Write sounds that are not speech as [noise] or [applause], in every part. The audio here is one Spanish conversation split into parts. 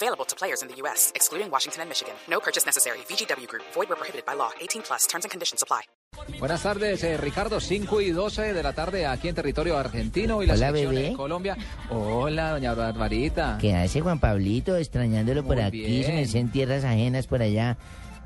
Available to players in the U.S., excluding Washington and Michigan. No purchase necessary. VGW Group. Void where prohibited by law. 18 plus. Terms and conditions apply. Buenas tardes, eh, Ricardo. 5 y 12 de la tarde aquí en territorio argentino y la Hola, selección bebé. de Colombia. Hola, doña Barbarita. ¿Qué hace Juan Pablito extrañándolo por Muy aquí? bien. Se me sé en tierras ajenas por allá.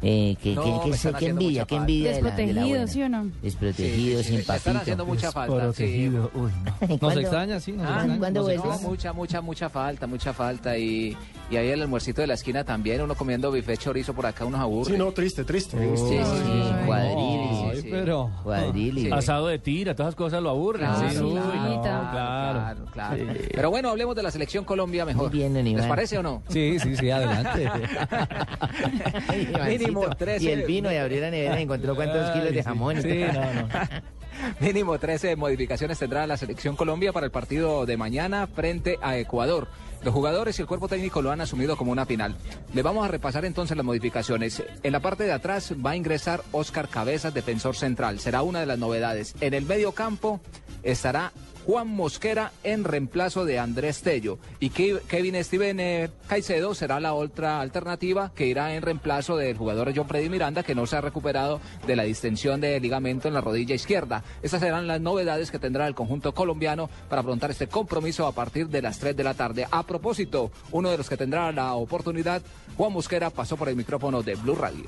Eh, que, No, que- que sé- haciendo envidia, falta. envidia de la, de Desprotegido. ¿sí o no? Desprotegido, Sí, sí, sin le están papito. haciendo mucha falta. sí. Protegido. Uy, no. ¿Nos ¿Cuándo? extraña? Sí, nos Ah, extraña. ¿cuándo nos vuelves? No, mucha, mucha, mucha falta, mucha falta. Y, y ahí el almuercito de la esquina también, uno comiendo bife chorizo por acá, unos aburre. Sí, no, triste, triste. Sí, sí, sí. Ay, cuadrili, Ay, sí. pero... Cuadrili. Sí. Asado de tira, todas esas cosas lo aburren. Claro, sí, claro, no, claro, claro. Pero bueno, hablemos de la selección Colombia mejor. Bien, ¿Les Iván. parece o no? Sí, sí, sí, adelante. [laughs] Mínimo 13. Y el vino y abrió la nevera y encontró cuántos Ay, kilos de jamón. Sí, no, no. [laughs] [laughs] Mínimo 13 modificaciones tendrá la selección Colombia para el partido de mañana frente a Ecuador. Los jugadores y el cuerpo técnico lo han asumido como una final. Le vamos a repasar entonces las modificaciones. En la parte de atrás va a ingresar Oscar Cabezas, defensor central. Será una de las novedades. En el medio campo estará Juan Mosquera en reemplazo de Andrés Tello. Y Ke- Kevin Steven eh, Caicedo será la otra alternativa que irá en reemplazo del jugador John Freddy Miranda, que no se ha recuperado de la distensión de ligamento en la rodilla izquierda. Estas serán las novedades que tendrá el conjunto colombiano para afrontar este compromiso a partir de las 3 de la tarde. A propósito, uno de los que tendrá la oportunidad, Juan Mosquera, pasó por el micrófono de Blue Radio.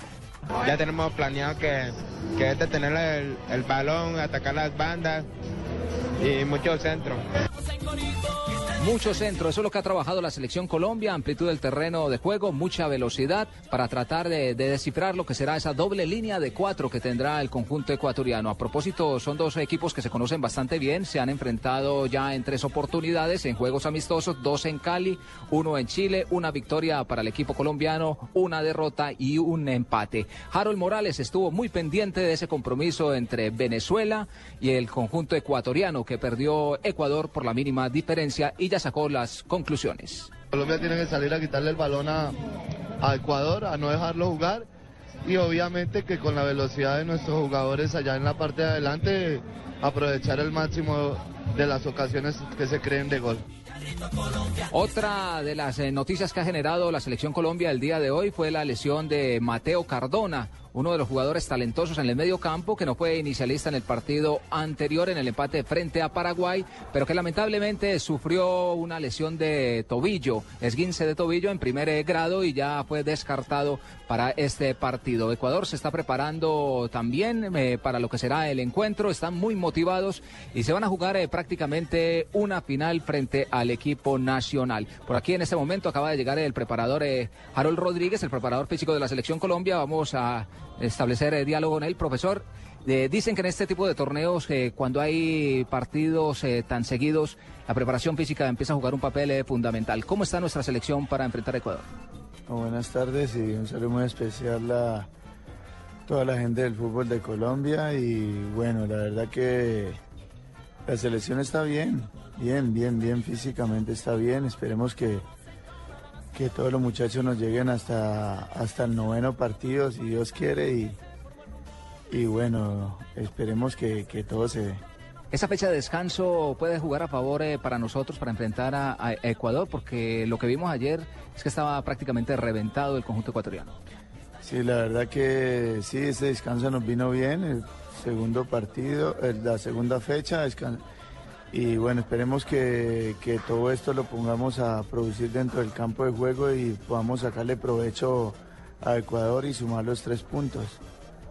Ya tenemos planeado que, que es tener el, el balón, atacar las bandas y muchos centros. Mucho centro, eso es lo que ha trabajado la selección Colombia, amplitud del terreno de juego, mucha velocidad para tratar de, de descifrar lo que será esa doble línea de cuatro que tendrá el conjunto ecuatoriano. A propósito, son dos equipos que se conocen bastante bien, se han enfrentado ya en tres oportunidades en juegos amistosos, dos en Cali, uno en Chile, una victoria para el equipo colombiano, una derrota y un empate. Harold Morales estuvo muy pendiente de ese compromiso entre Venezuela y el conjunto ecuatoriano que perdió Ecuador por la mínima diferencia y sacó las conclusiones. Colombia tiene que salir a quitarle el balón a, a Ecuador, a no dejarlo jugar y obviamente que con la velocidad de nuestros jugadores allá en la parte de adelante aprovechar el máximo de las ocasiones que se creen de gol. Otra de las eh, noticias que ha generado la selección Colombia el día de hoy fue la lesión de Mateo Cardona, uno de los jugadores talentosos en el medio campo que no fue inicialista en el partido anterior en el empate frente a Paraguay, pero que lamentablemente sufrió una lesión de tobillo, esguince de tobillo en primer grado y ya fue descartado para este partido. Ecuador se está preparando también eh, para lo que será el encuentro, están muy motivados y se van a jugar eh, prácticamente una final frente al equipo nacional. Por aquí en este momento acaba de llegar el preparador eh, Harold Rodríguez, el preparador físico de la selección Colombia. Vamos a establecer eh, diálogo con él, profesor. Eh, dicen que en este tipo de torneos, eh, cuando hay partidos eh, tan seguidos, la preparación física empieza a jugar un papel fundamental. ¿Cómo está nuestra selección para enfrentar a Ecuador? Buenas tardes y un saludo muy especial a toda la gente del fútbol de Colombia y bueno, la verdad que la selección está bien, bien, bien, bien, físicamente está bien, esperemos que, que todos los muchachos nos lleguen hasta, hasta el noveno partido si Dios quiere y, y bueno, esperemos que, que todo se dé. Esa fecha de descanso puede jugar a favor eh, para nosotros para enfrentar a, a Ecuador, porque lo que vimos ayer es que estaba prácticamente reventado el conjunto ecuatoriano. Sí, la verdad que sí, ese descanso nos vino bien, el segundo partido, el- la segunda fecha, descan- y bueno, esperemos que, que todo esto lo pongamos a producir dentro del campo de juego y podamos sacarle provecho a Ecuador y sumar los tres puntos.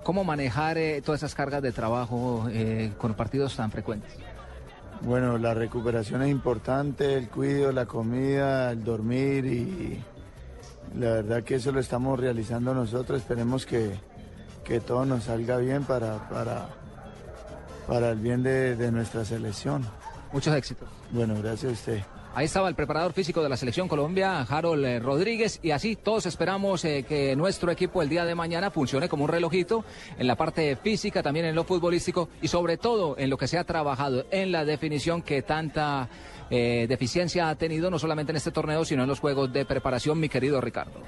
¿Cómo manejar eh, todas esas cargas de trabajo eh, con partidos tan frecuentes? Bueno, la recuperación es importante, el cuidado, la comida, el dormir y la verdad que eso lo estamos realizando nosotros. Esperemos que, que todo nos salga bien para, para, para el bien de, de nuestra selección. Muchos éxitos. Bueno, gracias a usted. Ahí estaba el preparador físico de la selección Colombia, Harold eh, Rodríguez, y así todos esperamos eh, que nuestro equipo el día de mañana funcione como un relojito en la parte física, también en lo futbolístico y sobre todo en lo que se ha trabajado en la definición que tanta eh, deficiencia ha tenido no solamente en este torneo, sino en los juegos de preparación, mi querido Ricardo.